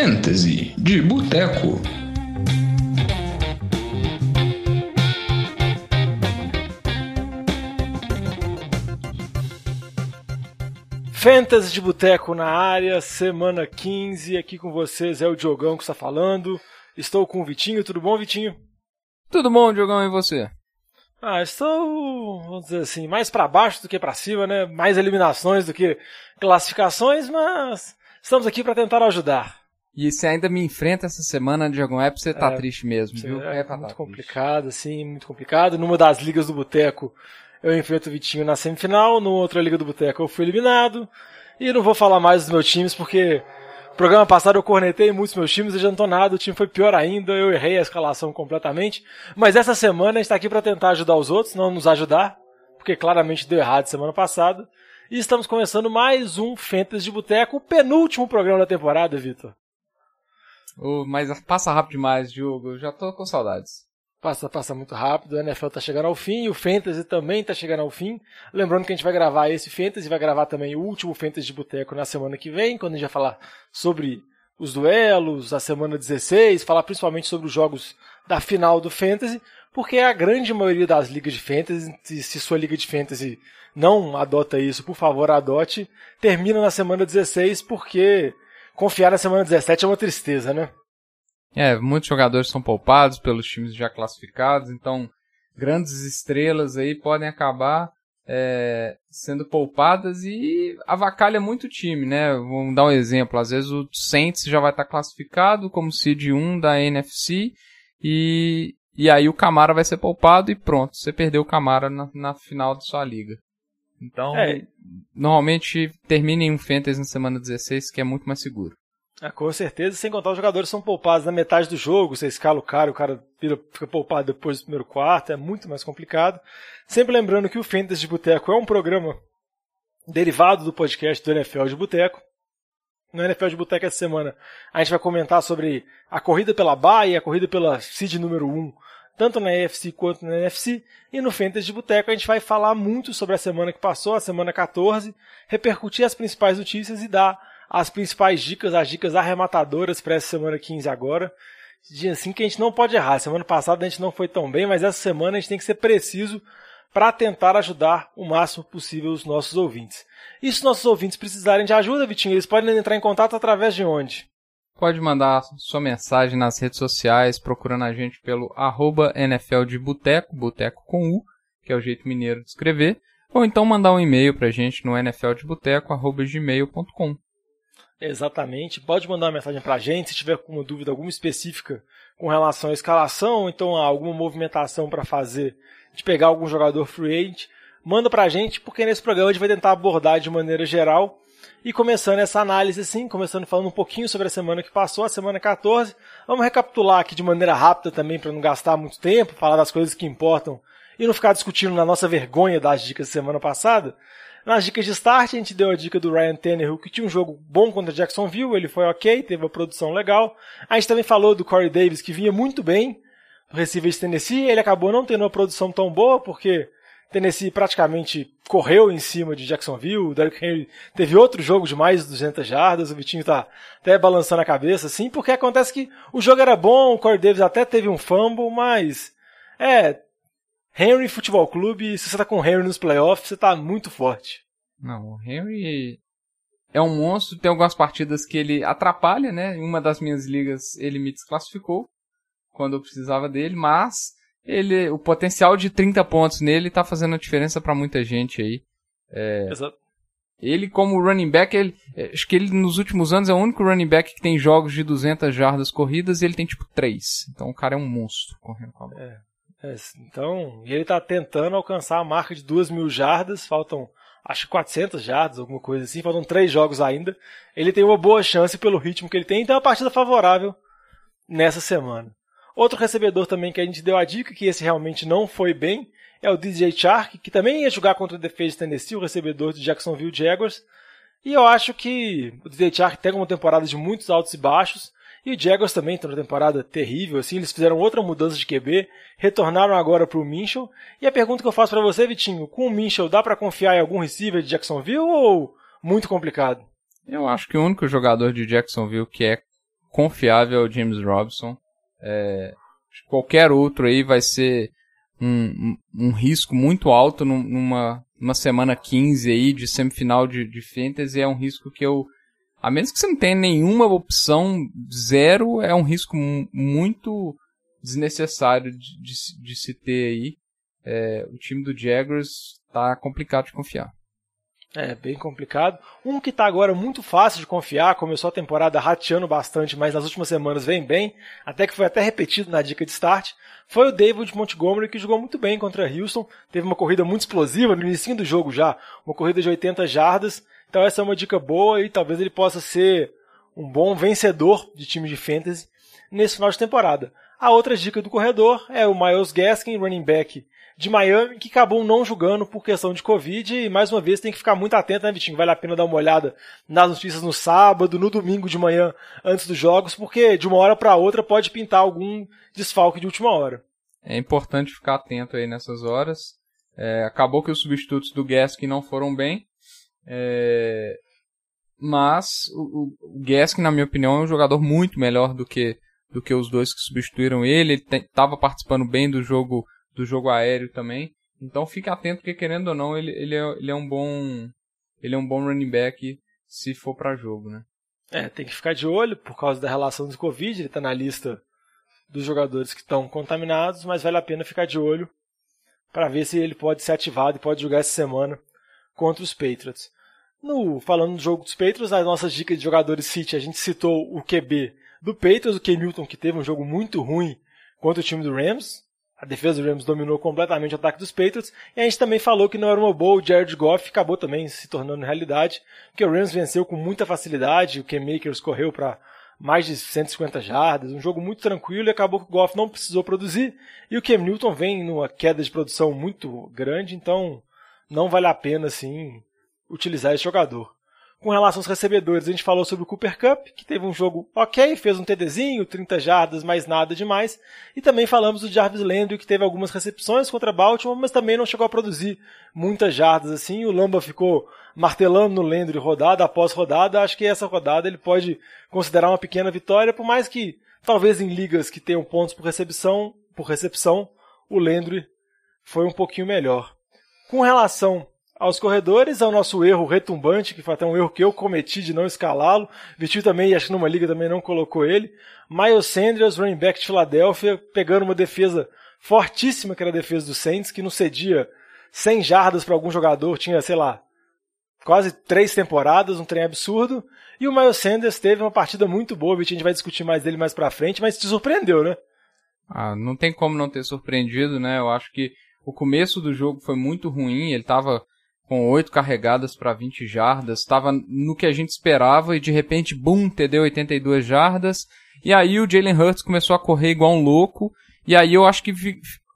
Fantasy de Boteco. Fantasy de Boteco na área, semana 15, aqui com vocês é o Diogão que está falando. Estou com o Vitinho, tudo bom, Vitinho? Tudo bom, Diogão, e você? Ah, estou, vamos dizer assim, mais para baixo do que para cima, né? Mais eliminações do que classificações, mas estamos aqui para tentar ajudar. E você ainda me enfrenta essa semana, Diogão, é pra você tá É, triste mesmo, viu? É, muito tá complicado, assim, muito complicado. Numa das ligas do Boteco, eu enfrento o Vitinho na semifinal, no outra liga do Boteco eu fui eliminado. E não vou falar mais dos meus times, porque no programa passado eu cornetei muitos meus times, e adiantou nada, o time foi pior ainda, eu errei a escalação completamente. Mas essa semana a gente tá aqui para tentar ajudar os outros, não nos ajudar, porque claramente deu errado semana passada. E estamos começando mais um Fantasy de Boteco, o penúltimo programa da temporada, Vitor. Ô, mas passa rápido demais, Diogo, eu já tô com saudades. Passa, passa muito rápido, o NFL tá chegando ao fim, o Fantasy também tá chegando ao fim. Lembrando que a gente vai gravar esse Fantasy, vai gravar também o último Fantasy de Boteco na semana que vem, quando a gente vai falar sobre os duelos, a semana 16, falar principalmente sobre os jogos da final do Fantasy, porque a grande maioria das ligas de Fantasy, se sua liga de Fantasy não adota isso, por favor, adote, termina na semana 16, porque confiar na semana 17 é uma tristeza, né? É, muitos jogadores são poupados pelos times já classificados, então grandes estrelas aí podem acabar é, sendo poupadas e avacalha muito o time, né? Vamos dar um exemplo, às vezes o Saints já vai estar classificado como seed 1 da NFC e, e aí o Camara vai ser poupado e pronto, você perdeu o Camara na, na final da sua liga. Então, É. normalmente termine em um Fantasy na semana 16, que é muito mais seguro. Ah, com certeza, sem contar os jogadores são poupados na metade do jogo, você escala o cara, o cara vira- fica poupado depois do primeiro quarto, é muito mais complicado. Sempre lembrando que o Fantasy de Boteco é um programa derivado do podcast do NFL de Boteco. No NFL de Boteco essa semana a gente vai comentar sobre a corrida pela e a corrida pela seed número 1, tanto na AFC quanto na NFC. E no Fantasy de Boteco a gente vai falar muito sobre a semana que passou, a semana 14, repercutir as principais notícias e dar as principais dicas, as dicas arrematadoras para essa semana 15 agora. Dia assim que a gente não pode errar. Semana passada a gente não foi tão bem, mas essa semana a gente tem que ser preciso para tentar ajudar o máximo possível os nossos ouvintes. E se nossos ouvintes precisarem de ajuda, Vitinho, eles podem entrar em contato através de onde? Pode mandar sua mensagem nas redes sociais, procurando a gente pelo arroba NFL de Boteco, Boteco com U, que é o jeito mineiro de escrever, ou então mandar um e-mail pra gente no nfldeboteco.gmail.com. Exatamente. Pode mandar uma mensagem pra gente se tiver alguma dúvida, alguma específica com relação à escalação, então a alguma movimentação para fazer de pegar algum jogador free agent. Manda pra gente, porque nesse programa a gente vai tentar abordar de maneira geral. E começando essa análise assim, começando falando um pouquinho sobre a semana que passou, a semana 14. Vamos recapitular aqui de maneira rápida também para não gastar muito tempo, falar das coisas que importam e não ficar discutindo na nossa vergonha das dicas da semana passada. Nas dicas de start, a gente deu a dica do Ryan Tannehill, que tinha um jogo bom contra Jacksonville, ele foi ok, teve uma produção legal. A gente também falou do Corey Davis, que vinha muito bem, do receiver de Tennessee, ele acabou não tendo uma produção tão boa, porque Tennessee praticamente correu em cima de Jacksonville, o Derrick Henry teve outro jogo de mais de 200 jardas, o Vitinho tá até balançando a cabeça, assim, porque acontece que o jogo era bom, o Corey Davis até teve um fumble, mas é, Henry Futebol Clube, se você tá com o Henry nos playoffs, você tá muito forte. Não, o Henry é um monstro, tem algumas partidas que ele atrapalha, né? Em uma das minhas ligas ele me desclassificou quando eu precisava dele, mas ele, o potencial de 30 pontos nele tá fazendo a diferença pra muita gente aí. Exato. Ele como running back, ele, é, acho que ele nos últimos anos é o único running back que tem jogos de 200 jardas corridas e ele tem tipo 3. Então o cara é um monstro correndo com a bola. É, então, e ele tá tentando alcançar a marca de 2 mil jardas, faltam acho que 400 jardas, alguma coisa assim, faltam três jogos ainda. Ele tem uma boa chance pelo ritmo que ele tem, então é uma partida favorável nessa semana. Outro recebedor também que a gente deu a dica, que esse realmente não foi bem, é o DJ Chark, que também ia jogar contra o defesa de Tennessee, o recebedor de Jacksonville Jaguars. E eu acho que o DJ Chark tem uma temporada de muitos altos e baixos, e o Jaguars também tem uma temporada terrível, assim, eles fizeram outra mudança de QB, retornaram agora para o Minchel. E a pergunta que eu faço para você, Vitinho, com o Minchel dá para confiar em algum receiver de Jacksonville ou muito complicado? Eu acho que o único jogador de Jacksonville que é confiável é o James Robson. É, qualquer outro aí vai ser um, um, risco muito alto numa, numa semana 15 aí de semifinal de, de Fantasy. É um risco que eu, a menos que você não tenha nenhuma opção, zero, é um risco muito desnecessário de, de, de se ter aí. É, o time do Jaguars tá complicado de confiar. É, bem complicado. Um que está agora muito fácil de confiar, começou a temporada rateando bastante, mas nas últimas semanas vem bem, até que foi até repetido na dica de start, foi o David Montgomery, que jogou muito bem contra Houston, teve uma corrida muito explosiva no início do jogo já, uma corrida de 80 jardas, então essa é uma dica boa e talvez ele possa ser um bom vencedor de time de fantasy nesse final de temporada. A outra dica do corredor é o Miles Gaskin, running back de Miami, que acabou não jogando por questão de Covid. E mais uma vez tem que ficar muito atento, né, Vitinho? Vale a pena dar uma olhada nas notícias no sábado, no domingo de manhã, antes dos jogos, porque de uma hora para outra pode pintar algum desfalque de última hora. É importante ficar atento aí nessas horas. É, acabou que os substitutos do Gaskin não foram bem. É, mas o, o Gaskin, na minha opinião, é um jogador muito melhor do que, do que os dois que substituíram ele. Ele estava participando bem do jogo do jogo aéreo também. Então fique atento porque querendo ou não, ele, ele, é, ele é um bom ele é um bom running back se for para jogo, né? É, tem que ficar de olho por causa da relação do Covid, ele está na lista dos jogadores que estão contaminados, mas vale a pena ficar de olho para ver se ele pode ser ativado e pode jogar essa semana contra os Patriots. No, falando do jogo dos Patriots, nas nossas dicas de jogadores City, a gente citou o QB do Patriots, o Ken Newton, que teve um jogo muito ruim contra o time do Rams, a defesa do Rams dominou completamente o ataque dos Patriots. E a gente também falou que não era uma boa. O Jared Goff acabou também se tornando realidade. Porque o Rams venceu com muita facilidade. O Ken Makers correu para mais de 150 jardas. Um jogo muito tranquilo e acabou que o Goff não precisou produzir. E o Cam Newton vem numa queda de produção muito grande. Então não vale a pena assim utilizar esse jogador. Com relação aos recebedores, a gente falou sobre o Cooper Cup, que teve um jogo ok, fez um TDzinho, 30 jardas, mas nada demais. E também falamos do Jarvis Landry, que teve algumas recepções contra Baltimore, mas também não chegou a produzir muitas jardas assim. O Lamba ficou martelando no Landry rodada após rodada. Acho que essa rodada ele pode considerar uma pequena vitória, por mais que talvez em ligas que tenham pontos por recepção, por recepção, o Landry foi um pouquinho melhor. Com relação aos corredores, ao nosso erro retumbante, que foi até um erro que eu cometi de não escalá-lo. Vitinho também, acho que numa liga também não colocou ele. Miles Sanders, running back de Filadélfia, pegando uma defesa fortíssima, que era a defesa do Saints, que não cedia 100 jardas para algum jogador, tinha, sei lá, quase três temporadas, um trem absurdo. E o Miles Sanders teve uma partida muito boa, Vitinho, a gente vai discutir mais dele mais pra frente, mas te surpreendeu, né? Ah, não tem como não ter surpreendido, né? Eu acho que o começo do jogo foi muito ruim, ele tava com oito carregadas para 20 jardas, estava no que a gente esperava e de repente, bum, TD 82 jardas. E aí o Jalen Hurts começou a correr igual um louco. E aí eu acho que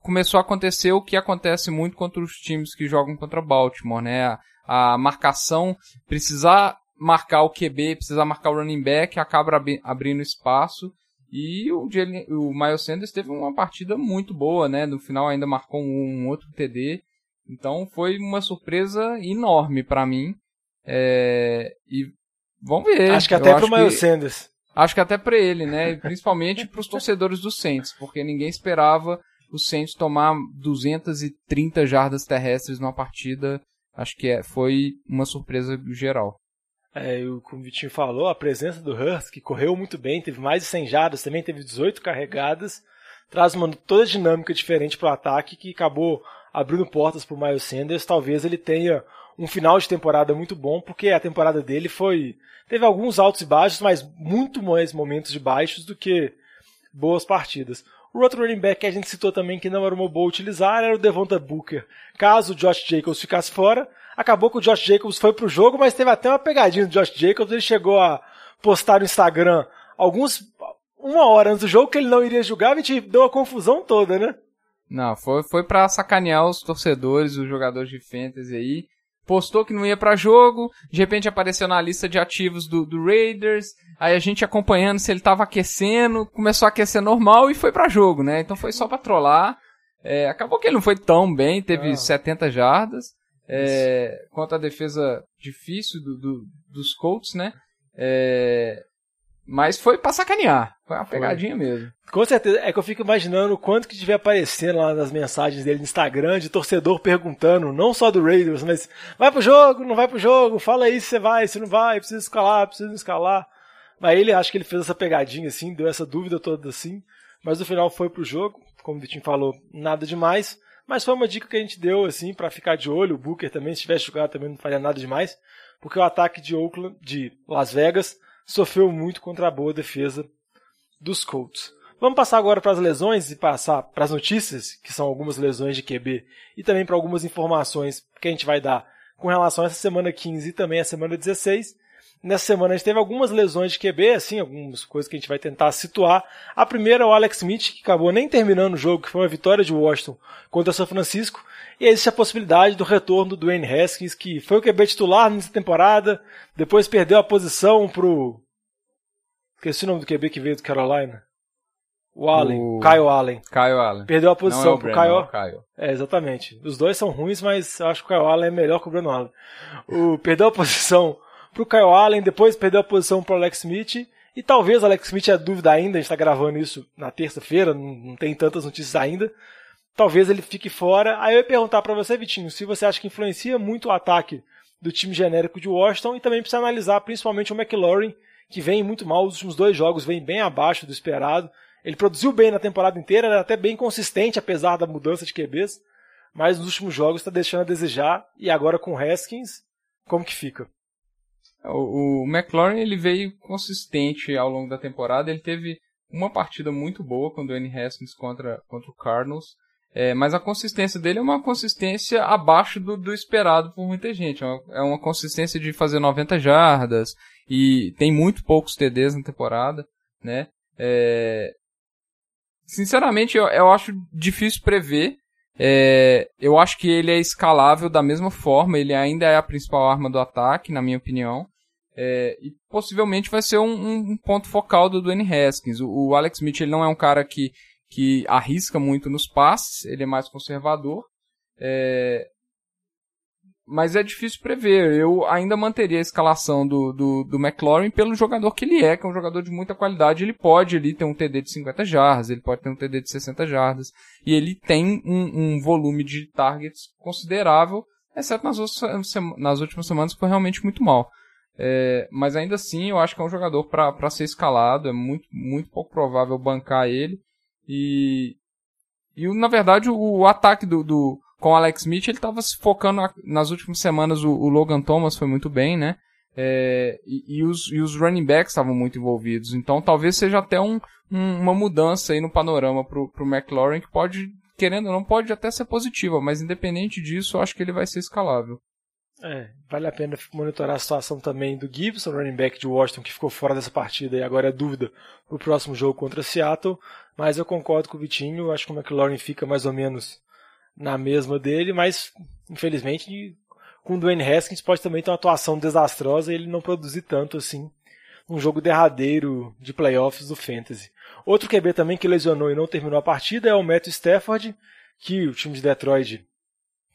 começou a acontecer o que acontece muito contra os times que jogam contra Baltimore, né? A, a marcação, precisar marcar o QB, precisar marcar o running back, acaba ab abrindo espaço. E o, Jalen, o Miles Sanders teve uma partida muito boa, né? No final ainda marcou um, um outro TD. Então foi uma surpresa enorme para mim. É... E vamos ver. Acho que até pro Miles Sanders. Acho que até para ele, né? Principalmente para os torcedores do Saints, porque ninguém esperava o Saints tomar 230 jardas terrestres numa partida. Acho que é, foi uma surpresa geral. É, como o Vitinho falou, a presença do Hurst, que correu muito bem, teve mais de 100 jardas, também teve 18 carregadas, traz uma toda dinâmica diferente para o ataque que acabou abrindo portas para o Miles Sanders, talvez ele tenha um final de temporada muito bom, porque a temporada dele foi. Teve alguns altos e baixos, mas muito mais momentos de baixos do que boas partidas. O outro running back que a gente citou também que não era uma boa utilizar era o Devonta Booker. Caso o Josh Jacobs ficasse fora, acabou que o Josh Jacobs foi pro jogo, mas teve até uma pegadinha do Josh Jacobs. Ele chegou a postar no Instagram alguns uma hora antes do jogo que ele não iria jogar e deu uma confusão toda, né? Não, foi, foi pra sacanear os torcedores, os jogadores de fantasy aí. Postou que não ia para jogo, de repente apareceu na lista de ativos do, do Raiders, aí a gente acompanhando se ele tava aquecendo, começou a aquecer normal e foi para jogo, né? Então foi só pra trollar. É, acabou que ele não foi tão bem, teve ah. 70 jardas. É, contra a defesa difícil do, do, dos Colts, né? É, Mas foi pra sacanear. Foi uma pegadinha foi. mesmo. Com certeza. É que eu fico imaginando o quanto que tiver aparecendo lá nas mensagens dele no Instagram, de torcedor perguntando, não só do Raiders, mas vai pro jogo, não vai pro jogo, fala aí se você vai, se não vai, precisa escalar, precisa escalar. Mas ele, acho que ele fez essa pegadinha assim, deu essa dúvida toda assim. Mas no final foi pro jogo, como o Vitinho falou, nada demais. Mas foi uma dica que a gente deu assim para ficar de olho. O Booker também, se tivesse jogado, também não faria nada demais. Porque o ataque de Oakland, de Las Vegas, sofreu muito contra a boa defesa dos Colts. Vamos passar agora para as lesões e passar para as notícias, que são algumas lesões de QB, e também para algumas informações que a gente vai dar com relação a essa semana 15 e também a semana 16. Nessa semana a gente teve algumas lesões de QB, assim, algumas coisas que a gente vai tentar situar. A primeira é o Alex Smith, que acabou nem terminando o jogo, que foi uma vitória de Washington contra São Francisco. E existe a possibilidade do retorno do Dwayne Haskins, que foi o QB titular nessa temporada, depois perdeu a posição pro. Esqueci o nome do QB que veio do Carolina. O Allen, o... Kyle Allen. Kyle Allen. Perdeu a posição é pro Brandon, Kyle. É, Kyle. É, exatamente. Os dois são ruins, mas eu acho que o Kyle Allen é melhor que o Brandon Allen. O... Perdeu a posição pro Kyle Allen, depois perdeu a posição pro Alex Smith. E talvez o Alex Smith é dúvida ainda, a gente está gravando isso na terça-feira, não tem tantas notícias ainda talvez ele fique fora. Aí eu ia perguntar para você, Vitinho, se você acha que influencia muito o ataque do time genérico de Washington e também precisa analisar principalmente o McLaurin, que vem muito mal, os últimos dois jogos vem bem abaixo do esperado. Ele produziu bem na temporada inteira, era até bem consistente apesar da mudança de QBs, mas nos últimos jogos está deixando a desejar e agora com Haskins, como que fica? O, o McLaurin ele veio consistente ao longo da temporada, ele teve uma partida muito boa com o Dwayne Haskins contra, contra o Cardinals, é, mas a consistência dele é uma consistência abaixo do, do esperado por muita gente. É uma, é uma, consistência de fazer 90 jardas e tem muito poucos TDs na temporada, né? É, sinceramente, eu, eu, acho difícil prever. É, eu acho que ele é escalável da mesma forma. Ele ainda é a principal arma do ataque, na minha opinião. É, e possivelmente vai ser um, um, ponto focal do Dwayne Haskins. O, o Alex Smith ele não é um cara que que arrisca muito nos passes, ele é mais conservador. É... Mas é difícil prever. Eu ainda manteria a escalação do, do, do McLaurin pelo jogador que ele é, que é um jogador de muita qualidade. Ele pode ali ter um TD de 50 jardas, ele pode ter um TD de 60 jardas. E ele tem um, um volume de targets considerável, exceto nas, nas últimas semanas que foi realmente muito mal. É, mas ainda assim, eu acho que é um jogador para ser escalado. É muito, muito pouco provável bancar ele. E, e na verdade, o, o ataque do, do, com o Alex Smith, ele estava se focando nas últimas semanas. O, o, Logan Thomas foi muito bem, né? É, e, e, os, e os running backs estavam muito envolvidos. Então talvez seja até um, um, uma mudança aí no panorama pro, pro McLaurin que pode, querendo ou não, pode até ser positiva, mas independente disso, eu acho que ele vai ser escalável. É, vale a pena monitorar a situação também do Gibson, running back de Washington, que ficou fora dessa partida e agora é dúvida para o próximo jogo contra Seattle. Mas eu concordo com o Vitinho, acho que o McLaurin fica mais ou menos na mesma dele, mas infelizmente com o Dwayne Haskins pode também ter uma atuação desastrosa e ele não produzir tanto assim um jogo derradeiro de playoffs do Fantasy. Outro QB também que lesionou e não terminou a partida é o Matthew Stafford, que o time de Detroit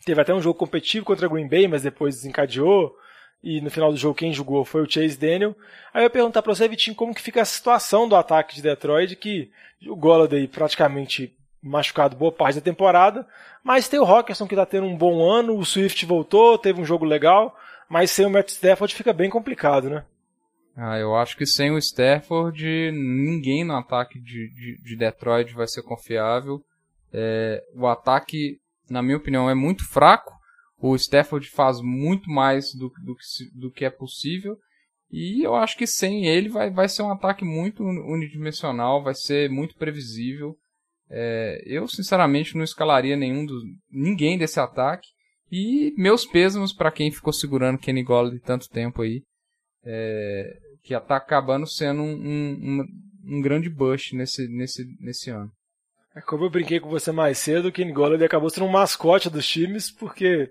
Teve até um jogo competitivo contra Green Bay, mas depois desencadeou. E no final do jogo quem jogou foi o Chase Daniel. Aí eu ia perguntar para você, Vitinho, como que fica a situação do ataque de Detroit, que o Golladay praticamente machucado boa parte da temporada, mas tem o Rockerson que está tendo um bom ano, o Swift voltou, teve um jogo legal, mas sem o Matt Stafford fica bem complicado, né? Ah, eu acho que sem o Stafford, ninguém no ataque de, de, de Detroit vai ser confiável. É, o ataque na minha opinião, é muito fraco. O Stafford faz muito mais do, do, que, do que é possível. E eu acho que sem ele vai, vai ser um ataque muito unidimensional, vai ser muito previsível. É, eu, sinceramente, não escalaria nenhum dos, ninguém desse ataque. E meus pêsames para quem ficou segurando Kenny Golladay tanto tempo aí. É, que está acabando sendo um, um, um, grande bust nesse, nesse, nesse ano. É como eu brinquei com você mais cedo, o Kenny Golladay acabou sendo um mascote dos times, porque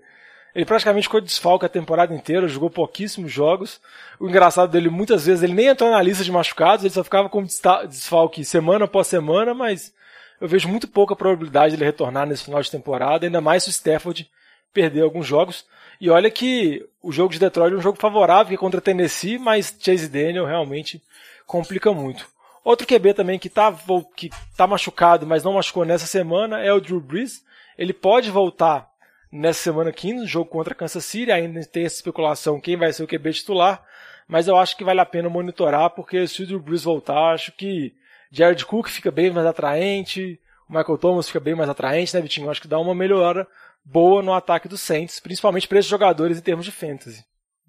ele praticamente ficou desfalque a temporada inteira, jogou pouquíssimos jogos. O engraçado dele, muitas vezes, ele nem entrou na lista de machucados, ele só ficava com desfalque semana após semana, mas eu vejo muito pouca probabilidade dele retornar nesse final de temporada, ainda mais se o Stafford perder alguns jogos. E olha que o jogo de Detroit é um jogo favorável, que contra Tennessee, mas Chase Daniel realmente complica muito. Outro QB também que tá, que tá machucado, mas não machucou nessa semana é o Drew Brees. Ele pode voltar nessa semana 15, no jogo contra Kansas City. Ainda tem essa especulação quem vai ser o QB titular. Mas eu acho que vale a pena monitorar, porque se o Drew Brees voltar, acho que Jared Cook fica bem mais atraente, o Michael Thomas fica bem mais atraente, né, Vitinho? Eu acho que dá uma melhora boa no ataque do Saints, principalmente para esses jogadores em termos de fantasy.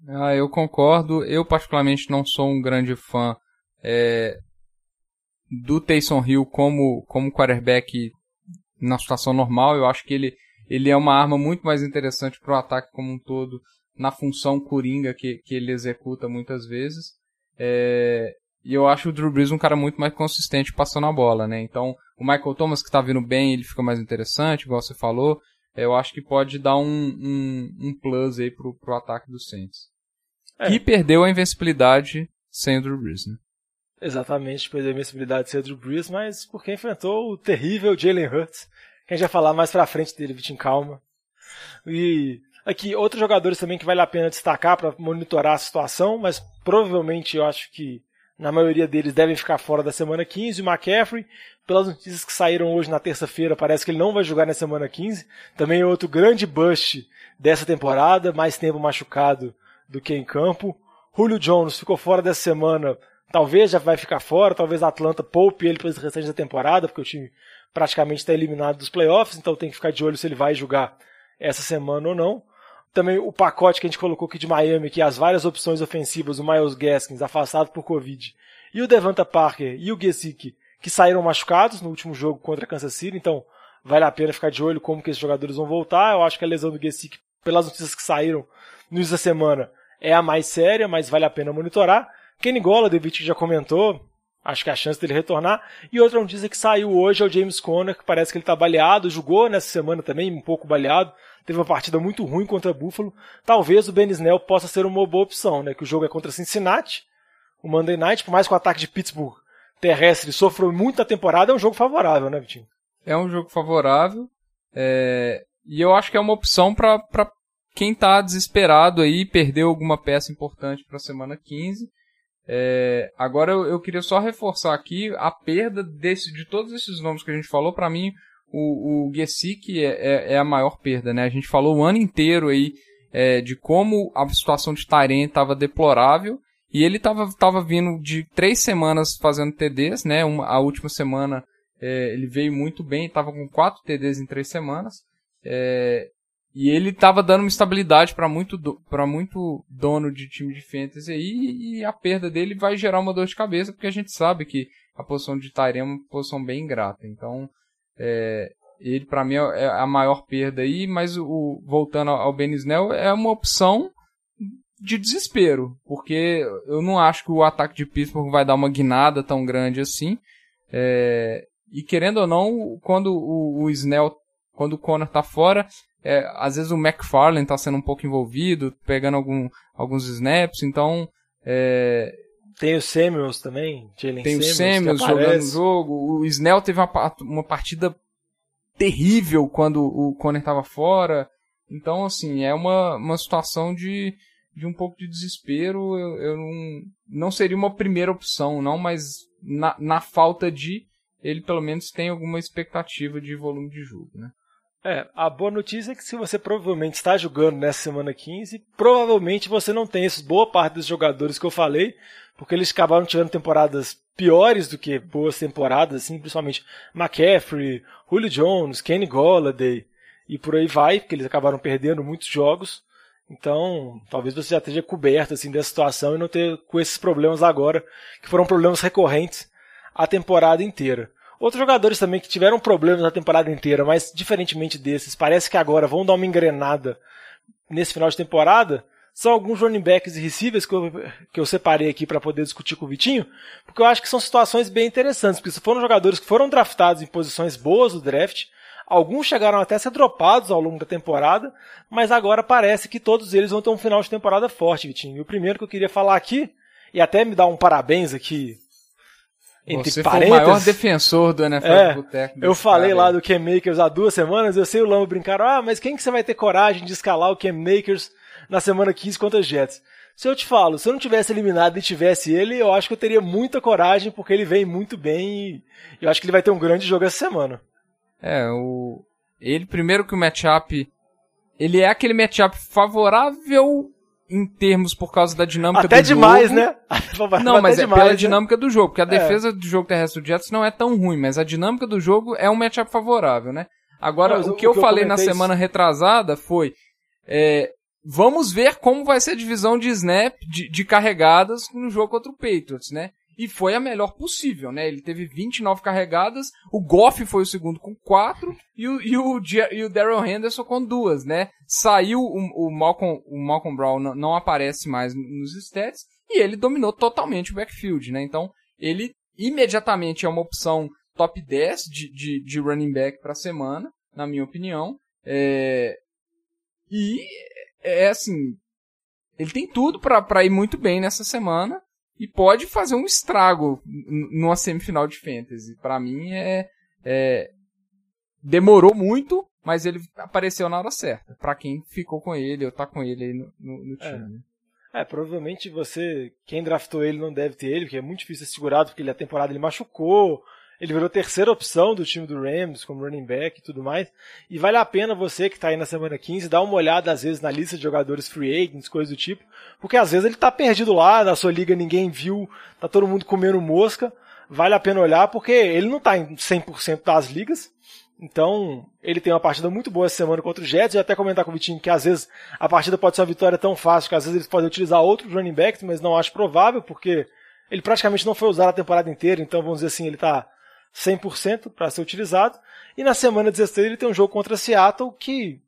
Ah, eu concordo. Eu particularmente não sou um grande fã é, do Taysom Hill como, como quarterback na situação normal. Eu acho que ele, ele é uma arma muito mais interessante para o ataque como um todo, na função coringa que, que ele executa muitas vezes. É, e eu acho o Drew Brees um cara muito mais consistente passando a bola, né? Então, o Michael Thomas que tá vindo bem, ele fica mais interessante, igual você falou. Eu acho que pode dar um, um, um plus aí pro, pro ataque do Saints. É. E perdeu a invencibilidade sem o Drew Brees, né? Exatamente, perdeu a invencibilidade sem o Drew Brees, mas porque enfrentou o terrível Jalen Hurts, que a gente vai falar mais pra frente dele, Vitinho, calma. E aqui, outros jogadores também que vale a pena destacar para monitorar a situação, mas provavelmente eu acho que na maioria deles devem ficar fora da semana 15. O McCaffrey, pelas notícias que saíram hoje na terça-feira, parece que ele não vai jogar na semana 15. Também outro grande bust dessa temporada, mais tempo machucado do que em campo. Julio Jones ficou fora dessa semana, talvez já vai ficar fora, talvez a Atlanta poupe ele para os restantes da temporada, porque o time praticamente está eliminado dos playoffs, então tem que ficar de olho se ele vai jogar essa semana ou não também o pacote que a gente colocou aqui de Miami, que as várias opções ofensivas, o Miles Gaskins afastado por Covid, e o Devonta Parker e o Gesicki, que saíram machucados no último jogo contra a Kansas City, então vale a pena ficar de olho como que esses jogadores vão voltar. Eu acho que a lesão do Gesicki, pelas notícias que saíram no início da semana, é a mais séria, mas vale a pena monitorar. Kenny Gola, David já comentou, acho que a chance dele retornar. E outra notícia que saiu hoje é o James Conner, que parece que ele está baleado, jogou nessa semana também, um pouco baleado, teve uma partida muito ruim contra Buffalo. Talvez o Ben Snell possa ser uma boa opção, né? Que o jogo é contra Cincinnati, o Monday Night, por mais que o ataque de Pittsburgh terrestre sofreu muito na temporada, é um jogo favorável, né, Vitinho? É um jogo favorável. É... E eu acho que é uma opção para quem tá desesperado aí, perdeu alguma peça importante para a semana 15. É... Agora eu, eu, queria só reforçar aqui a perda desse, de todos esses nomes que a gente falou. Para mim, o, o Gesick é, é, é, a maior perda, né? A gente falou o ano inteiro aí é, de como a situação de Taren estava deplorável e ele estava tava vindo de três semanas fazendo TDs, né? Uma, a última semana é, ele veio muito bem, estava com quatro TDs em três semanas. É, e ele estava dando uma estabilidade para muito, do, muito dono de time de fantasy aí, e a perda dele vai gerar uma dor de cabeça, porque a gente sabe que a posição de Tyrene é uma posição bem ingrata. Então, é, ele para mim é a maior perda aí, mas o, voltando ao Ben Snell, é uma opção de desespero, porque eu não acho que o ataque de Pittsburgh vai dar uma guinada tão grande assim. É, e querendo ou não, quando o, o Snell, quando o Connor tá fora, é, às vezes o McFarlane tá sendo um pouco envolvido, pegando algum, alguns snaps, então é, tem o Samuels também, Jalen Tem Samuels, o Samuels jogando o jogo. O Snell teve uma, uma partida terrível quando o Conner estava fora. Então, assim, é uma, uma situação de, de um pouco de desespero. Eu, eu não, não seria uma primeira opção, não, mas na, na falta de, ele pelo menos tem alguma expectativa de volume de jogo, né? É, a boa notícia é que se você provavelmente está jogando nessa semana 15, provavelmente você não tem esses boa parte dos jogadores que eu falei, porque eles acabaram tirando temporadas piores do que boas temporadas, assim, principalmente McCaffrey, Julio Jones, Kenny Golladay e por aí vai, porque eles acabaram perdendo muitos jogos. Então, talvez você já esteja coberto assim dessa situação e não ter com esses problemas agora, que foram problemas recorrentes a temporada inteira. Outros jogadores também que tiveram problemas na temporada inteira, mas diferentemente desses, parece que agora vão dar uma engrenada nesse final de temporada são alguns running backs e receivers que eu, que eu separei aqui para poder discutir com o Vitinho, porque eu acho que são situações bem interessantes, porque foram jogadores que foram draftados em posições boas do draft, alguns chegaram até a ser dropados ao longo da temporada, mas agora parece que todos eles vão ter um final de temporada forte, Vitinho. E o primeiro que eu queria falar aqui, e até me dar um parabéns aqui entre Você parênteses. Foi o maior defensor do NFL é, do Boteco. Eu falei lá do Cam Makers há duas semanas, eu sei o Lamo brincaram, ah, mas quem que você vai ter coragem de escalar o Cam Makers na semana 15 contra os Jets. Se eu te falo, se eu não tivesse eliminado e tivesse ele, eu acho que eu teria muita coragem, porque ele vem muito bem e eu acho que ele vai ter um grande jogo essa semana. É, o. Ele, primeiro que o matchup. Ele é aquele matchup favorável em termos por causa da dinâmica Até do demais, jogo. né? Não, mas Até é demais, pela né? dinâmica do jogo, porque a É. defesa do jogo terrestre do Jets não é tão ruim, mas a dinâmica do jogo é um matchup favorável, né? Agora, Não, o que o eu que eu falei na comentei- semana retrasada foi. é, vamos ver como vai ser a divisão de snap, de, de carregadas no jogo contra o Patriots, né? E foi a melhor possível, né? Ele teve 29 carregadas, o Goff foi o segundo com 4 e o, e o, e o Daryl Henderson com duas, né? Saiu o, o, Malcolm, o Malcolm Brown, não, aparece mais nos stats, e ele dominou totalmente o backfield, né? Então, ele imediatamente é uma opção top 10 de, de, de running back para semana, na minha opinião. É, e é assim, ele tem tudo para ir muito bem nessa semana e pode fazer um estrago numa semifinal de fantasy. Para mim é, é demorou muito, mas ele apareceu na hora certa. Para quem ficou com ele ou tá com ele aí no, no, no É. time. né? É, provavelmente você, quem draftou ele não deve ter ele, porque é muito difícil ser segurado, porque ele, a temporada ele machucou, ele virou terceira opção do time do Rams como running back e tudo mais. E vale a pena você que tá aí na semana 15 dar uma olhada às vezes na lista de jogadores free agents, coisas do tipo, porque às vezes ele tá perdido lá, na sua liga ninguém viu, tá todo mundo comendo mosca. Vale a pena olhar porque ele não tá em 100% das ligas. Então, ele tem uma partida muito boa essa semana contra o Jets. Eu até comentar com o Vitinho que às vezes a partida pode ser uma vitória tão fácil que às vezes eles podem utilizar outros running backs, mas não acho provável, porque ele praticamente não foi usado a temporada inteira, então vamos dizer assim, ele está 100% para ser utilizado. E na semana 16 ele tem um jogo contra Seattle que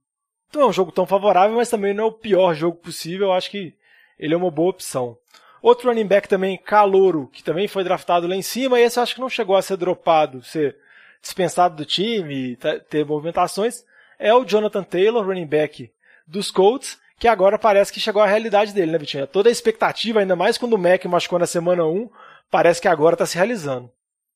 não é um jogo tão favorável, mas também não é o pior jogo possível. Eu acho que ele é uma boa opção. Outro running back também, Calouro, que também foi draftado lá em cima, e esse eu acho que não chegou a ser dropado, ser dispensado do time, tá- ter movimentações, é o Jonathan Taylor, running back dos Colts, que agora parece que chegou à realidade dele, né, Vitinho? Toda a expectativa, ainda mais quando o Mac machucou na semana 1, parece que agora está se realizando.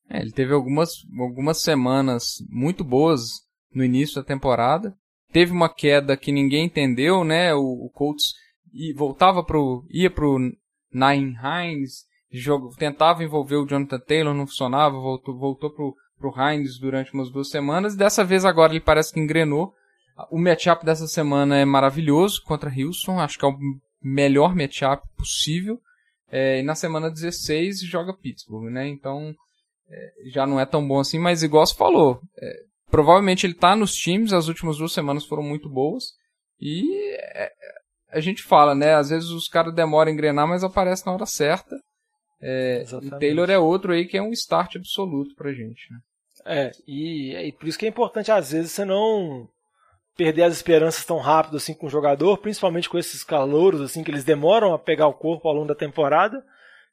É, ele teve algumas, algumas semanas muito boas no início da temporada. Teve uma queda que ninguém entendeu, né? O, o Colts e voltava pro, ia pro Nine Hines, jogo, tentava envolver o Jonathan Taylor, não funcionava, voltou, voltou pro, pro Hines durante umas duas semanas. Dessa vez agora ele parece que engrenou. O matchup dessa semana é maravilhoso contra Houston, acho que é o melhor matchup possível. É, e na semana 16 joga Pittsburgh, né? Então já não é tão bom assim, mas igual você falou, é, provavelmente ele tá nos times, as últimas duas semanas foram muito boas. E é, a gente fala, né? Às vezes os caras demoram a engrenar, mas aparece na hora certa. É, o Taylor é outro aí que é um start absoluto pra gente, né? É, e, e por isso que é importante às vezes você não perder as esperanças tão rápido assim com o jogador, principalmente com esses calouros assim que eles demoram a pegar o corpo ao longo da temporada.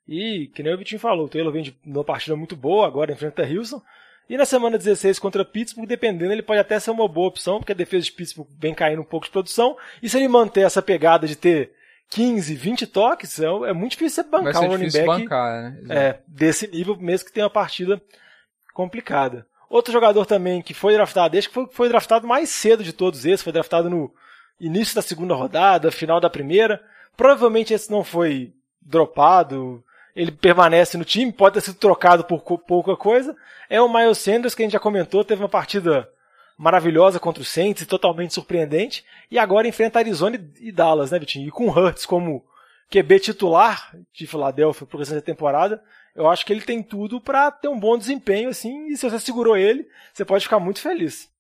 E que nem o Vitinho falou, o Taylor vem de uma partida muito boa, agora enfrenta Houston. E na semana 16 contra Pittsburgh, dependendo, ele pode até ser uma boa opção, porque a defesa de Pittsburgh vem caindo um pouco de produção. E se ele manter essa pegada de ter 15, 20 toques, é, é muito difícil você bancar um running back bancar, né? É, desse nível, mesmo que tenha uma partida complicada. Outro jogador também que foi draftado, este que foi, foi draftado mais cedo de todos esses, foi draftado no início da segunda rodada, final da primeira. Provavelmente esse não foi dropado, ele permanece no time, pode ter sido trocado por pouca coisa. É o Miles Sanders, que a gente já comentou, teve uma partida maravilhosa contra o Saints, totalmente surpreendente, e agora enfrenta Arizona e Dallas, né, Vitinho? E com o Hurts como QB titular de Filadélfia por essa temporada, eu acho que ele tem tudo para ter um bom desempenho, assim, e se você segurou ele, você pode ficar muito feliz.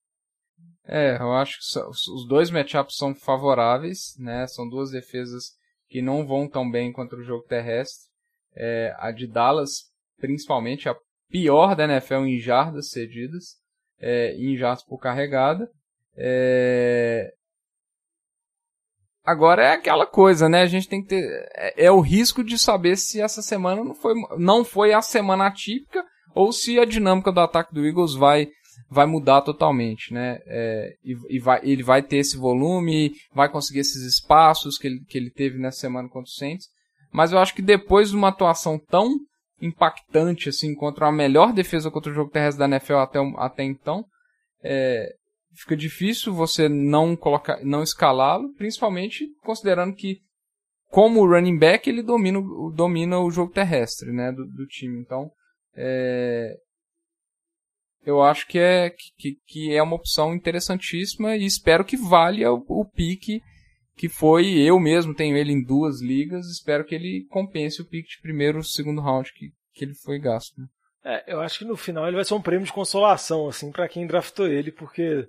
É, eu acho que os dois matchups são favoráveis, né? São duas defesas que não vão tão bem contra o jogo terrestre. É, a de Dallas, principalmente, a pior da NFL em jardas cedidas, é, em jardas por carregada. É, Agora é aquela coisa, né? A gente tem que ter. É, é o risco de saber se essa semana não foi, não foi a semana atípica ou se a dinâmica do ataque do Eagles vai, vai mudar totalmente, né? É, e, e vai, ele vai ter esse volume, vai conseguir esses espaços que ele, que ele teve nessa semana contra o Saints. Mas eu acho que depois de uma atuação tão impactante assim contra a melhor defesa contra o jogo terrestre da NFL até, até então, é, fica difícil você não colocar, não escalá-lo, principalmente considerando que como running back, ele domina, domina o jogo terrestre, né, do, do time. Então, é, eu acho que é, que, que é uma opção interessantíssima e espero que valha o, o pique que foi, eu mesmo tenho ele em duas ligas, espero que ele compense o pique de primeiro segundo round que, que ele foi gasto. Né? É, eu acho que no final ele vai ser um prêmio de consolação, assim, para quem draftou ele, porque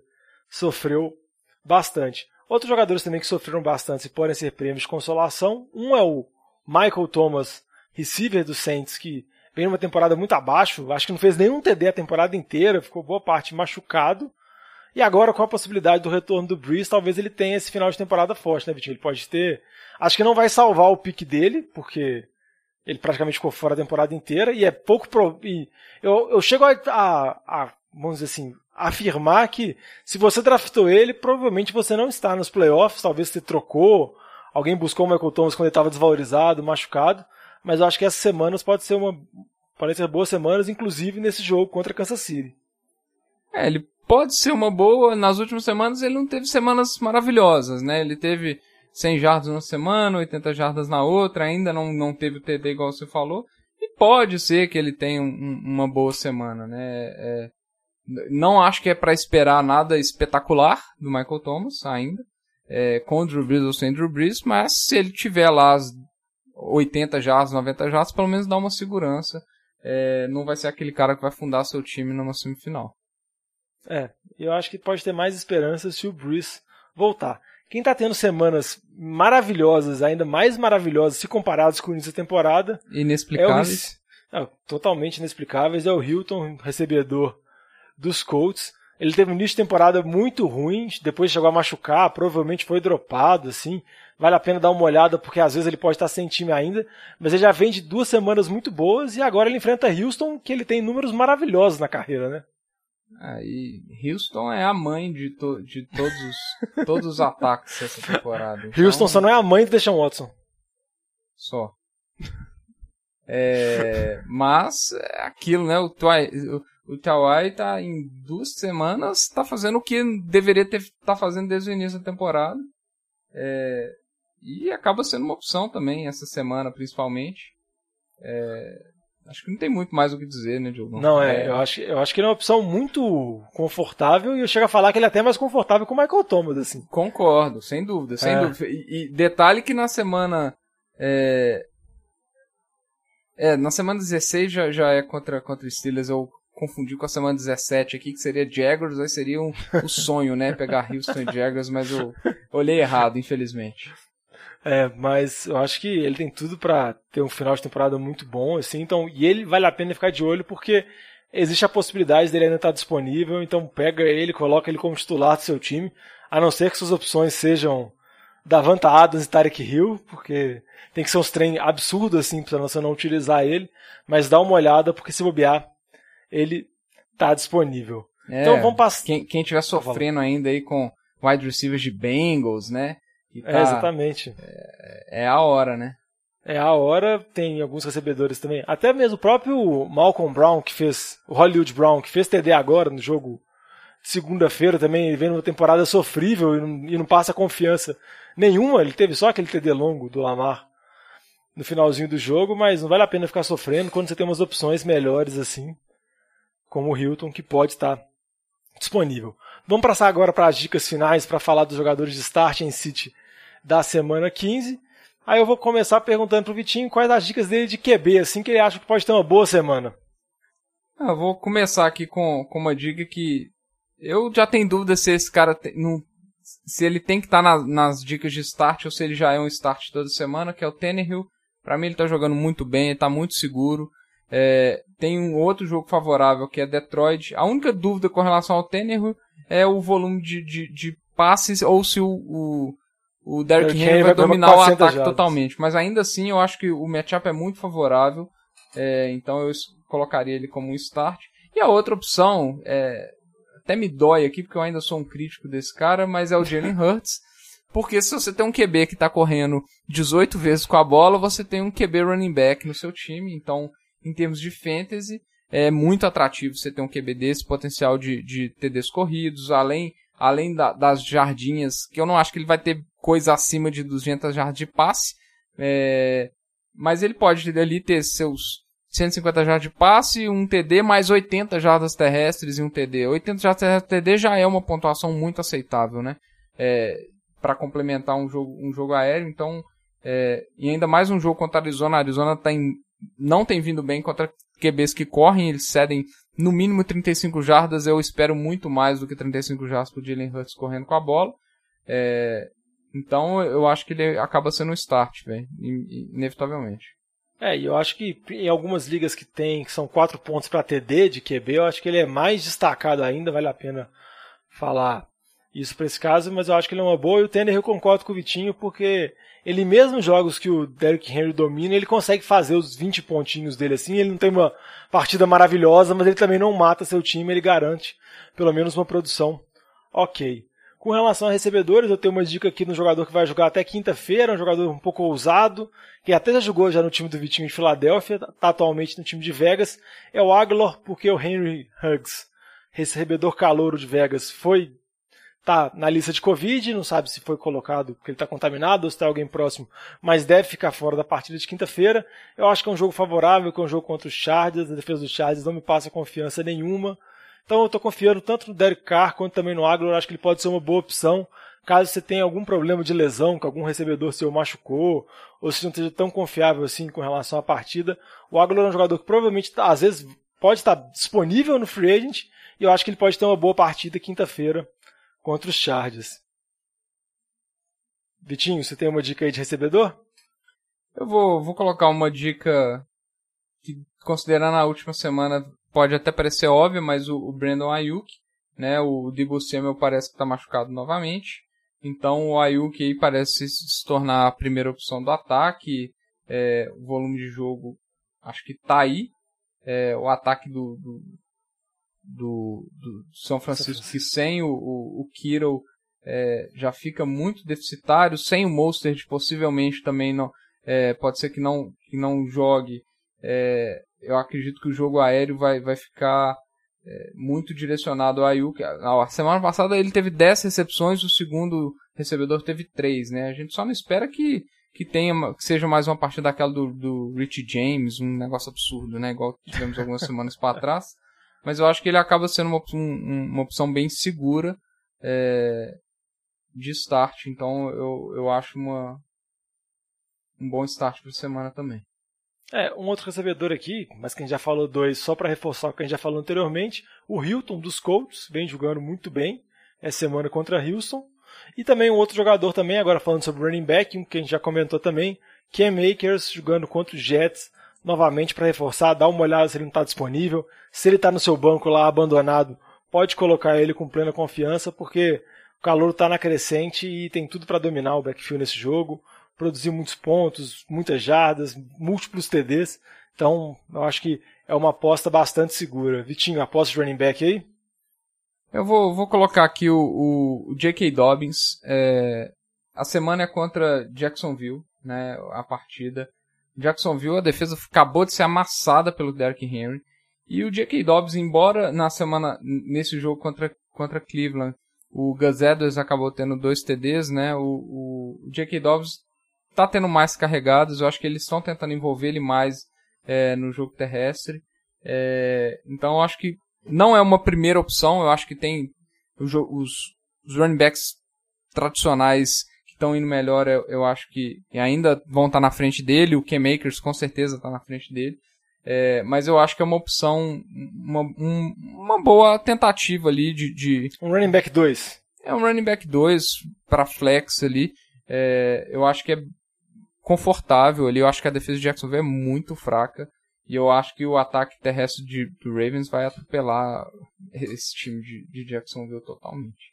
sofreu bastante. Outros jogadores também que sofreram bastante e podem ser prêmios de consolação. Um é o Michael Thomas, receiver do Saints, que vem numa temporada muito abaixo, acho que não fez nenhum TD a temporada inteira, ficou boa parte machucado. E agora, com a possibilidade do retorno do Breeze, talvez ele tenha esse final de temporada forte, né, Vitinho? Ele pode ter. Acho que não vai salvar o pique dele, porque ele praticamente ficou fora a temporada inteira, e é pouco. Pro... E eu, eu chego a, a, a, vamos dizer assim, afirmar que se você draftou ele, provavelmente você não está nos playoffs, talvez você trocou, alguém buscou o Michael Thomas quando ele estava desvalorizado, machucado, mas eu acho que essas semanas pode ser uma. Podem ser boas semanas, inclusive nesse jogo contra Kansas City. É, ele pode ser uma boa. Nas últimas semanas ele não teve semanas maravilhosas, né? Ele teve 100 jardas uma semana, 80 jardas na outra, ainda não, não teve o TD igual você falou. E pode ser que ele tenha um, uma boa semana, né? É, não acho que é para esperar nada espetacular do Michael Thomas ainda, é, com o Drew Brees ou sem Drew Brees, mas se ele tiver lá as 80 jardas, 90 jardas, pelo menos dá uma segurança. É, não vai ser aquele cara que vai fundar seu time numa semifinal. É, eu acho que pode ter mais esperança se o Bruce voltar. Quem está tendo semanas maravilhosas, ainda mais maravilhosas se comparados com o início da temporada. Inexplicáveis. É o, totalmente inexplicáveis. É o Hilton, recebedor dos Colts. Ele teve um início de temporada muito ruim, depois chegou a machucar, provavelmente foi dropado, assim. Vale a pena dar uma olhada, porque às vezes ele pode estar sem time ainda. Mas ele já vem de duas semanas muito boas e agora ele enfrenta Houston, que ele tem números maravilhosos na carreira, né? Aí, Houston é a mãe de, to, de todos, os, todos os ataques dessa temporada. Então, Houston só não é a mãe do Deshaun Watson. Só. É, mas, é aquilo, né? O, Tuai, o, o Tawai tá em duas semanas, tá fazendo o que deveria ter tá fazendo desde o início da temporada. É, e acaba sendo uma opção também, essa semana principalmente. É, Acho que não tem muito mais o que dizer, né, Diogo? Não, é, é, Eu, acho, eu acho que ele é uma opção muito confortável e eu chego a falar que ele é até mais confortável com o Michael Thomas, assim. Concordo, sem dúvida, sem é. dúvida. E, e, detalhe que na semana. É, é, na semana 16 já, já é contra, contra Steelers, eu confundi com a semana 17 aqui, que seria Jaguars, aí seria um, o sonho, né, pegar Houston e Jaguars, mas eu olhei errado, infelizmente. É, mas eu acho que ele tem tudo para ter um final de temporada muito bom, assim, então, e ele vale a pena ficar de olho porque existe a possibilidade dele ainda estar disponível, então pega ele, coloca ele como titular do seu time, a não ser que suas opções sejam Davanta Adams e Tarek Hill, porque tem que ser uns treinos absurdos assim para você não utilizar ele, mas dá uma olhada porque se bobear, ele tá disponível. É, então vamos passar. Quem, quem tiver sofrendo ainda aí com wide receivers de Bengals, né? Tá, é, exatamente. É, é, a hora, né? É a hora, tem alguns recebedores também. Até mesmo o próprio Malcolm Brown, que fez. O Hollywood Brown, que fez TD agora no jogo segunda-feira também, ele vem numa temporada sofrível e não, e não, passa confiança nenhuma. Ele teve só aquele TD longo do Lamar no finalzinho do jogo, mas não vale a pena ficar sofrendo quando você tem umas opções melhores assim, como o Hilton, que pode estar disponível. Vamos passar agora para as dicas finais para falar dos jogadores de start em City da semana 15. Aí eu vou começar perguntando pro Vitinho quais as dicas dele de QB, assim que ele acha que pode ter uma boa semana. Ah, eu vou começar aqui com, com uma dica que eu já tenho dúvida se esse cara tem, não, se ele tem que estar tá nas dicas de start ou se ele já é um start toda semana, que é o Tannehill. Para mim ele tá jogando muito bem, ele tá muito seguro. É, tem um outro jogo favorável que é Detroit. A única dúvida com relação ao Tannehill é o volume de, de, de passes ou se o, o o Derrick Henry vai dominar o ataque totalmente. Mas ainda assim, eu acho que o matchup é muito favorável. É, então eu colocaria ele como um start. E a outra opção, é, até me dói aqui, porque eu ainda sou um crítico desse cara, mas é o Jalen Hurts. Porque se você tem um QB que está correndo 18 vezes com a bola, você tem um QB running back no seu time. Então, em termos de fantasy, é muito atrativo você ter um QB desse, potencial de, de TDs corridos, além, além da, das jardinhas, que eu não acho que ele vai ter coisa acima de 200 jardas de passe, É, mas ele pode ali ter seus 150 jardas de passe, um TD, mais 80 jardas terrestres e um TD. 80 jardas terrestres e TD já é uma pontuação muito aceitável, né? É, para complementar um jogo, um jogo aéreo, então é, e ainda mais um jogo contra a Arizona. A Arizona tem, não tem vindo bem contra QBs que correm, eles cedem no mínimo 35 jardas. Eu espero muito mais do que 35 jardas para o Jalen Hurts correndo com a bola. É, então eu acho que ele acaba sendo um start, velho, inevitavelmente. É, e eu acho que em algumas ligas que tem, que são 4 pontos para TD de QB, eu acho que ele é mais destacado ainda, vale a pena falar isso para esse caso, mas eu acho que ele é uma boa e o Tender eu concordo com o Vitinho, porque ele mesmo jogos que o Derrick Henry domina, ele consegue fazer os 20 pontinhos dele assim, ele não tem uma partida maravilhosa, mas ele também não mata seu time, ele garante pelo menos uma produção ok. Com relação a recebedores, eu tenho uma dica aqui no jogador que vai jogar até quinta-feira, um jogador um pouco ousado, que até já jogou já no time do Vitinho de Filadélfia, está atualmente no time de Vegas, é o Aguilar, porque o Henry Huggs, recebedor calouro de Vegas, foi tá na lista de Covid, não sabe se foi colocado porque ele está contaminado ou se está alguém próximo, mas deve ficar fora da partida de quinta-feira. Eu acho que é um jogo favorável, que é um jogo contra os Chargers, a defesa dos Chargers não me passa confiança nenhuma. Então eu estou confiando tanto no Derek Carr quanto também no Aguilar, acho que ele pode ser uma boa opção. Caso você tenha algum problema de lesão, que algum recebedor seu machucou, ou se não esteja tão confiável assim com relação à partida, o Aguilar é um jogador que provavelmente, às vezes, pode estar disponível no free agent, e eu acho que ele pode ter uma boa partida quinta-feira contra os Chargers. Vitinho, você tem uma dica aí de recebedor? Eu vou, vou colocar uma dica que, considerando a última semana, pode até parecer óbvia, mas o, o Brandon Ayuk, né, o Debo Samuel parece que está machucado novamente. Então o Ayuk aí parece se tornar a primeira opção do ataque. É, o volume de jogo acho que está aí. É, o ataque do, do, do, do São Francisco, que sem o, o, o Kittle é, já fica muito deficitário, sem o Mostert possivelmente também não é, pode ser que não, que não jogue. É, eu acredito que o jogo aéreo vai, vai ficar é, muito direcionado ao Ayuk. A semana passada ele teve 10 recepções, o segundo recebedor teve 3, né? A gente só não espera que, que tenha que seja mais uma partida daquela do, do Rich James, um negócio absurdo, né? Igual tivemos algumas semanas para trás mas eu acho que ele acaba sendo uma, um, uma opção bem segura é, de start, então eu, eu acho uma, um bom start para semana também. É, um outro recebedor aqui, mas que a gente já falou dois, só para reforçar o que a gente já falou anteriormente, o Hilton dos Colts, vem jogando muito bem essa semana contra Houston. E também um outro jogador também, agora falando sobre running back, um que a gente já comentou também, Cam Akers jogando contra os Jets, novamente para reforçar, dá uma olhada se ele não está disponível. Se ele está no seu banco lá abandonado, pode colocar ele com plena confiança, porque o calor está na crescente e tem tudo para dominar o backfield nesse jogo, produzir muitos pontos, muitas jardas, múltiplos TDs. Então, eu acho que é uma aposta bastante segura. Vitinho, aposta de running back aí? Eu vou, vou colocar aqui o, o, J.K. Dobbins. É, a semana é contra Jacksonville, né, a partida. Jacksonville, a defesa acabou de ser amassada pelo Derrick Henry. E o J.K. Dobbs, embora na semana, nesse jogo contra, contra Cleveland, o Gus Edwards acabou tendo dois TDs, né? O, o J.K. Dobbs tá tendo mais carregados. Eu acho que eles estão tentando envolver ele mais é, no jogo terrestre. É, então eu acho que não é uma primeira opção. Eu acho que tem os, os, running backs tradicionais estão indo melhor, eu, eu acho que ainda vão estar tá na frente dele. O K-Makers com certeza está na frente dele. É, mas eu acho que é uma opção, uma, um, uma boa tentativa ali de, de, Um running back 2. É um running back 2 para flex ali. É, eu acho que é confortável ali. Eu acho que a defesa de Jacksonville é muito fraca. E eu acho que o ataque terrestre de, do Ravens vai atropelar esse time de, de Jacksonville totalmente.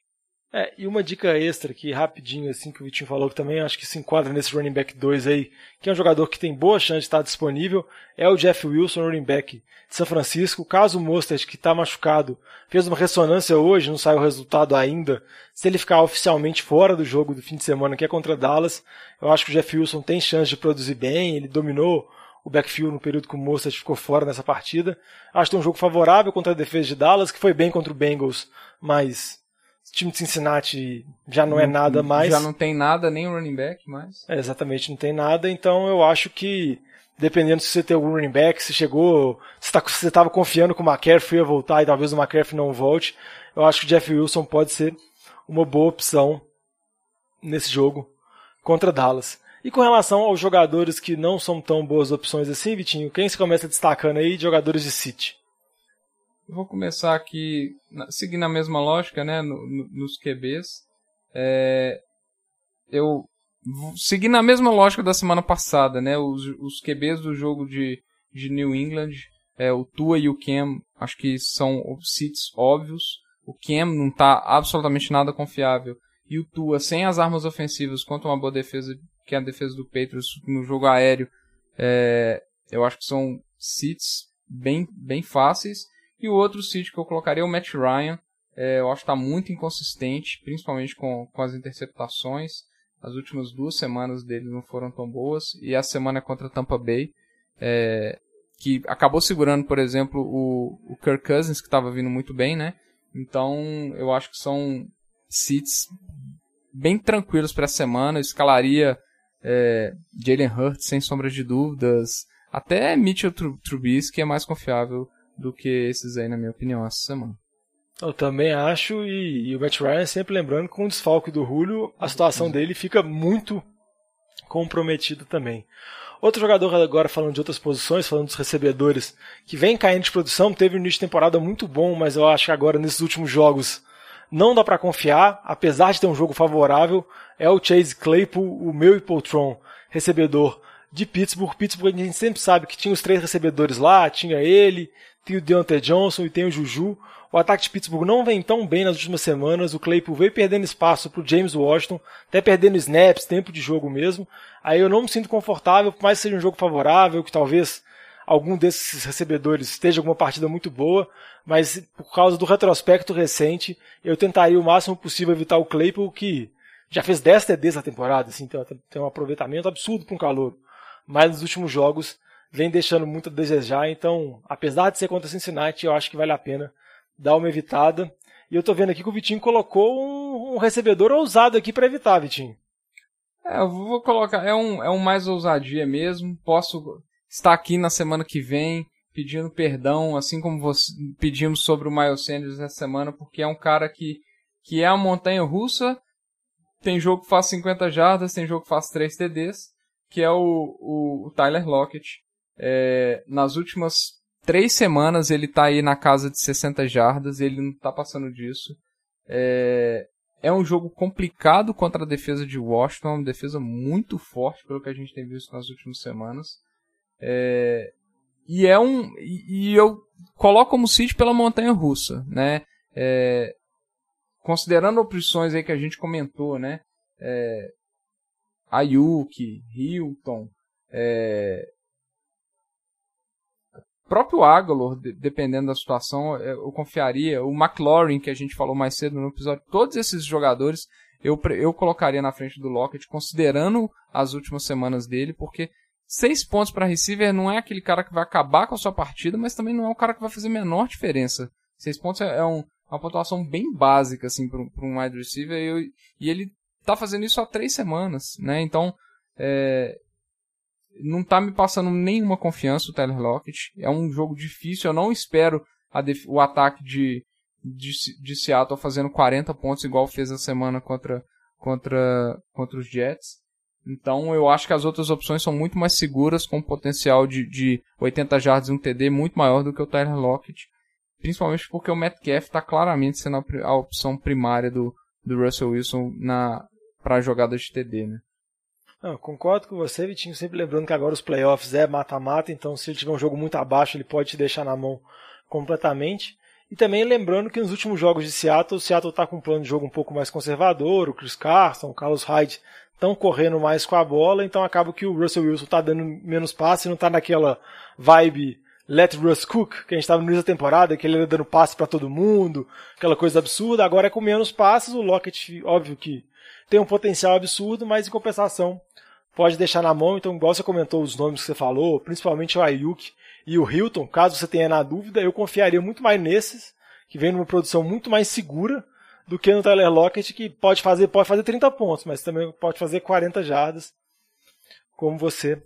É, e uma dica extra aqui, rapidinho, assim, que o Vitinho falou que também acho que se enquadra nesse running back 2 aí, que é um jogador que tem boa chance de estar disponível, é o Jeff Wilson, running back de São Francisco. Caso o Mostert, que está machucado, fez uma ressonância hoje, não saiu o resultado ainda, se ele ficar oficialmente fora do jogo do fim de semana, que é contra Dallas, eu acho que o Jeff Wilson tem chance de produzir bem, ele dominou o backfield no período que o Mostert ficou fora nessa partida. Acho que tem um jogo favorável contra a defesa de Dallas, que foi bem contra o Bengals, mas O time de Cincinnati já não, é nada mais. Já não tem nada, nem running back mais. É, exatamente, não tem nada. Então eu acho que, dependendo se você tem algum running back, se chegou, se tá, você estava confiando que o McCaffrey ia voltar e talvez o McCaffrey não volte, eu acho que o Jeff Wilson pode ser uma boa opção nesse jogo contra Dallas. E com relação aos jogadores que não são tão boas opções assim, Vitinho, quem se começa destacando aí jogadores de City? Vou começar aqui, seguindo a mesma lógica, né, no, no, nos QBs. É, eu seguindo a mesma lógica da semana passada, né, os, os QBs do jogo de, de New England, é, o Tua e o Cam, acho que são seats óbvios. O Cam não está absolutamente nada confiável. E o Tua, sem as armas ofensivas, contra uma boa defesa, que é a defesa do Patriots no jogo aéreo, é, eu acho que são seats bem, bem fáceis. E o outro sítio que eu colocaria é o Matt Ryan. É, eu acho que está muito inconsistente, principalmente com, com as interceptações. As últimas duas semanas dele não foram tão boas. E a semana é contra Tampa Bay, é, que acabou segurando, por exemplo, o, o Kirk Cousins, que estava vindo muito bem, né? Então, eu acho que são seats bem tranquilos para a semana. Eu escalaria é, Jalen Hurts, sem sombra de dúvidas. Até Mitchell Trubisky é mais confiável do que esses aí, na minha opinião, essa semana. Eu também acho, e, e o Matt Ryan sempre lembrando que com o desfalque do Julio, a situação uhum. dele fica muito comprometida também. Outro jogador agora falando de outras posições, falando dos recebedores, que vem caindo de produção, teve um início de temporada muito bom, mas eu acho que agora nesses últimos jogos não dá para confiar, apesar de ter um jogo favorável, é o Chase Claypool, o meu Hipotron, recebedor de Pittsburgh. Pittsburgh a gente sempre sabe que tinha os três recebedores lá, tinha ele, tem o Deontay Johnson e tem o Juju. O ataque de Pittsburgh não vem tão bem nas últimas semanas. O Claypool veio perdendo espaço para o James Washington, até perdendo snaps, tempo de jogo mesmo. Aí eu não me sinto confortável, por mais que seja um jogo favorável, que talvez algum desses recebedores esteja alguma partida muito boa, mas por causa do retrospecto recente, eu tentaria o máximo possível evitar o Claypool, que já fez 10 TDs na temporada, assim, tem um aproveitamento absurdo para um calor. Mas nos últimos jogos vem deixando muito a desejar. Então, apesar de ser contra Cincinnati, eu acho que vale a pena dar uma evitada. E eu tô vendo aqui que o Vitinho colocou um, um recebedor ousado aqui para evitar, Vitinho. É, eu vou colocar. É um, é um mais ousadia mesmo. Posso estar aqui na semana que vem pedindo perdão, assim como você, pedimos sobre o Miles Sanders essa semana, porque é um cara que, que é a montanha russa. Tem jogo que faz 50 jardas, tem jogo que faz 3 TDs, que é o, o, o Tyler Lockett. É, nas últimas três semanas ele tá aí na casa de 60 jardas, ele não tá passando disso. É, é um jogo complicado contra a defesa de Washington, uma defesa muito forte pelo que a gente tem visto nas últimas semanas. É, e é um e, e, eu coloco como City pela montanha russa, né? É, considerando opções aí que a gente comentou, né? É, Ayuk, Hilton, é, próprio Agalor, dependendo da situação, é, eu confiaria. O McLaurin, que a gente falou mais cedo no episódio, todos esses jogadores eu, eu colocaria na frente do Lockett, considerando as últimas semanas dele, porque seis pontos para receiver não é aquele cara que vai acabar com a sua partida, mas também não é o cara que vai fazer menor diferença. Seis pontos é, é um, uma pontuação bem básica assim, para um wide receiver, e, eu, e ele tá fazendo isso há três semanas, né? Então, é, não tá me passando nenhuma confiança o Tyler Lockett. É um jogo difícil, eu não espero o ataque de, de, de, Seattle fazendo 40 pontos igual fez a semana contra, contra, contra os Jets. Então eu acho que as outras opções são muito mais seguras, com potencial de, de 80 jardas e um TD muito maior do que o Tyler Lockett. Principalmente porque o Metcalf está claramente sendo a, a, opção primária do, do Russell Wilson para jogadas de TD. Né? Não, concordo com você, Vitinho, sempre lembrando que agora os playoffs é mata-mata, então se ele tiver um jogo muito abaixo, ele pode te deixar na mão completamente. E também lembrando que nos últimos jogos de Seattle, o Seattle está com um plano de jogo um pouco mais conservador, o Chris Carson, o Carlos Hyde estão correndo mais com a bola, então acaba que o Russell Wilson está dando menos passe, não está naquela vibe Let Russ Cook, que a gente estava no início da temporada, que ele era dando passe para todo mundo, aquela coisa absurda, agora é com menos passes, o Lockett, óbvio que tem um potencial absurdo, mas em compensação pode deixar na mão. Então, igual você comentou os nomes que você falou, principalmente o Ayuk e o Hilton, caso você tenha na dúvida, eu confiaria muito mais nesses, que vem numa produção muito mais segura do que no Tyler Lockett, que pode fazer, pode fazer 30 pontos, mas também pode fazer 40 jardas, como você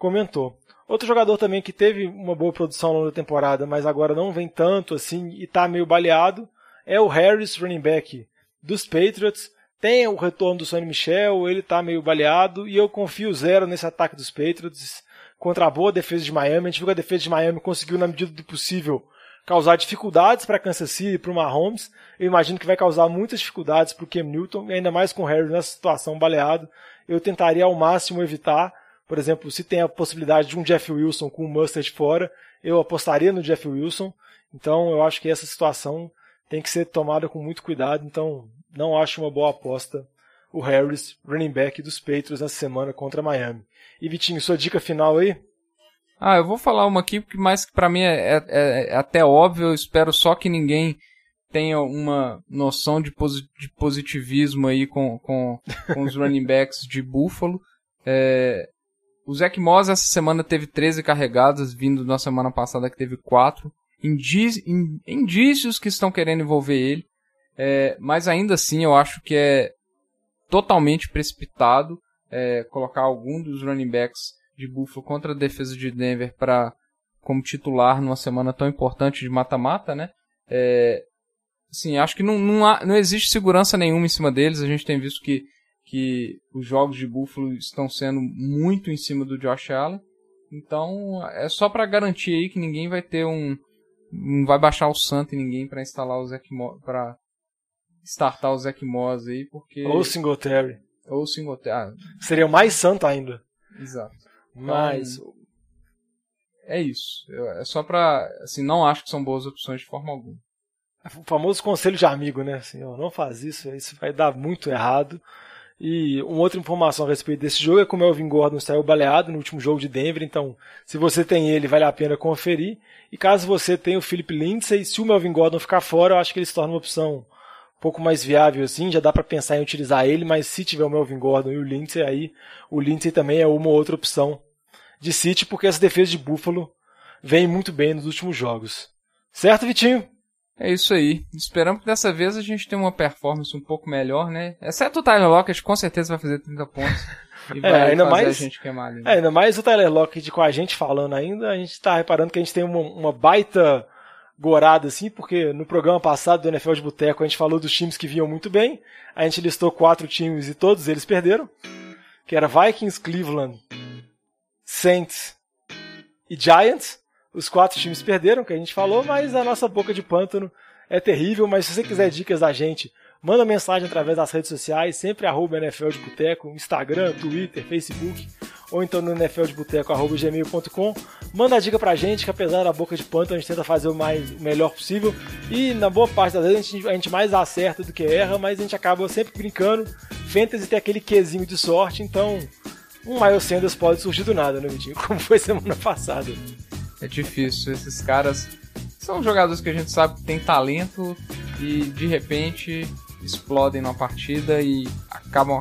comentou. Outro jogador também que teve uma boa produção ao longo da temporada, mas agora não vem tanto assim e está meio baleado, é o Harris, running back dos Patriots. Tem o retorno do Sonny Michel, ele está meio baleado e eu confio zero nesse ataque dos Patriots contra a boa defesa de Miami. A gente viu que a defesa de Miami conseguiu, na medida do possível, causar dificuldades para Kansas City e para o Mahomes. Eu imagino que vai causar muitas dificuldades para o Cam Newton, ainda mais com o Harris nessa situação baleado. Eu tentaria ao máximo evitar por exemplo, se tem a possibilidade de um Jeff Wilson com o Mustard fora, eu apostaria no Jeff Wilson. Então eu acho que essa situação tem que ser tomada com muito cuidado. Então não acho uma boa aposta o Harris, running back dos Patriots nessa semana contra Miami. E Vitinho, sua dica final aí? Ah, eu vou falar uma aqui, porque mais que para mim é, é, é, até óbvio, eu espero só que ninguém tenha uma noção de, posi de positivismo aí com, com, com os running backs de Buffalo. É, o Zach Moss essa semana teve 13 carregadas, vindo da semana passada que teve 4. indícios que estão querendo envolver ele. É, mas ainda assim eu acho que é totalmente precipitado é, colocar algum dos running backs de Buffalo contra a defesa de Denver para como titular numa semana tão importante de mata-mata, né? É, assim, acho que não, não, há, não existe segurança nenhuma em cima deles. A gente tem visto que que os jogos de Buffalo estão sendo muito em cima do Josh Allen. Então é só para garantir aí que ninguém vai ter um não vai baixar o santo e ninguém para instalar o Zach para startar o Zach Moss aí porque ou Singletary ou Singletary ah, seria mais santo ainda. Exato. Mas então, é isso. É só para assim não acho que são boas opções de forma alguma. O famoso conselho de amigo, né? Assim, ó, não faz isso, isso vai dar muito errado. E uma outra informação a respeito desse jogo é que o Melvin Gordon saiu baleado no último jogo de Denver, então se você tem ele, vale a pena conferir. E caso você tenha o Philip Lindsay, se o Melvin Gordon ficar fora, eu acho que ele se torna uma opção pouco mais viável assim, já dá para pensar em utilizar ele, mas se tiver o Melvin Gordon e o Lindsay, aí o Lindsay também é uma outra opção de City, porque essa defesa de Buffalo vem muito bem nos últimos jogos. Certo, Vitinho? É isso aí. Esperamos que dessa vez a gente tenha uma performance um pouco melhor, né? Exceto o Tyler Lockett, com certeza vai fazer 30 pontos. E é, vai é, ainda mais, a gente queimar ali. É, ainda mais o Tyler Lockett com a gente falando ainda, a gente tá reparando que a gente tem uma, uma baita gorada, assim, porque no programa passado do NFL de Boteco a gente falou dos times que vinham muito bem. A gente listou quatro times e todos eles perderam. Que era Vikings, Cleveland, Saints e Giants. Os quatro times perderam, que a gente falou, mas a nossa boca de pântano é terrível. Mas se você quiser dicas da gente, manda mensagem através das redes sociais, sempre arroba NFL de Boteco, Instagram, Twitter, Facebook, ou então no nfldeboteco.gmail.com. Manda a dica pra gente, que apesar da boca de pântano, a gente tenta fazer o mais, o melhor possível. E na boa parte das vezes a gente, a gente mais acerta do que erra, mas a gente acaba sempre brincando. Fantasy tem aquele quesinho de sorte, então um Miles Sanders pode surgir do nada, né, Vitinho? Como foi semana passada. É difícil. Esses caras são jogadores que a gente sabe que tem talento e de repente explodem na partida e acabam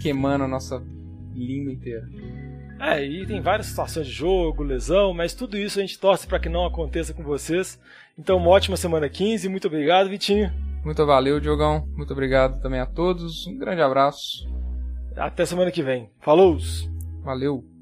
queimando a nossa língua inteira. É, e tem várias situações de jogo, lesão, mas tudo isso a gente torce para que não aconteça com vocês. Então, uma ótima semana 15. Muito obrigado, Vitinho. Muito valeu, Diogão. Muito obrigado também a todos. Um grande abraço. Até semana que vem. Falou! Valeu!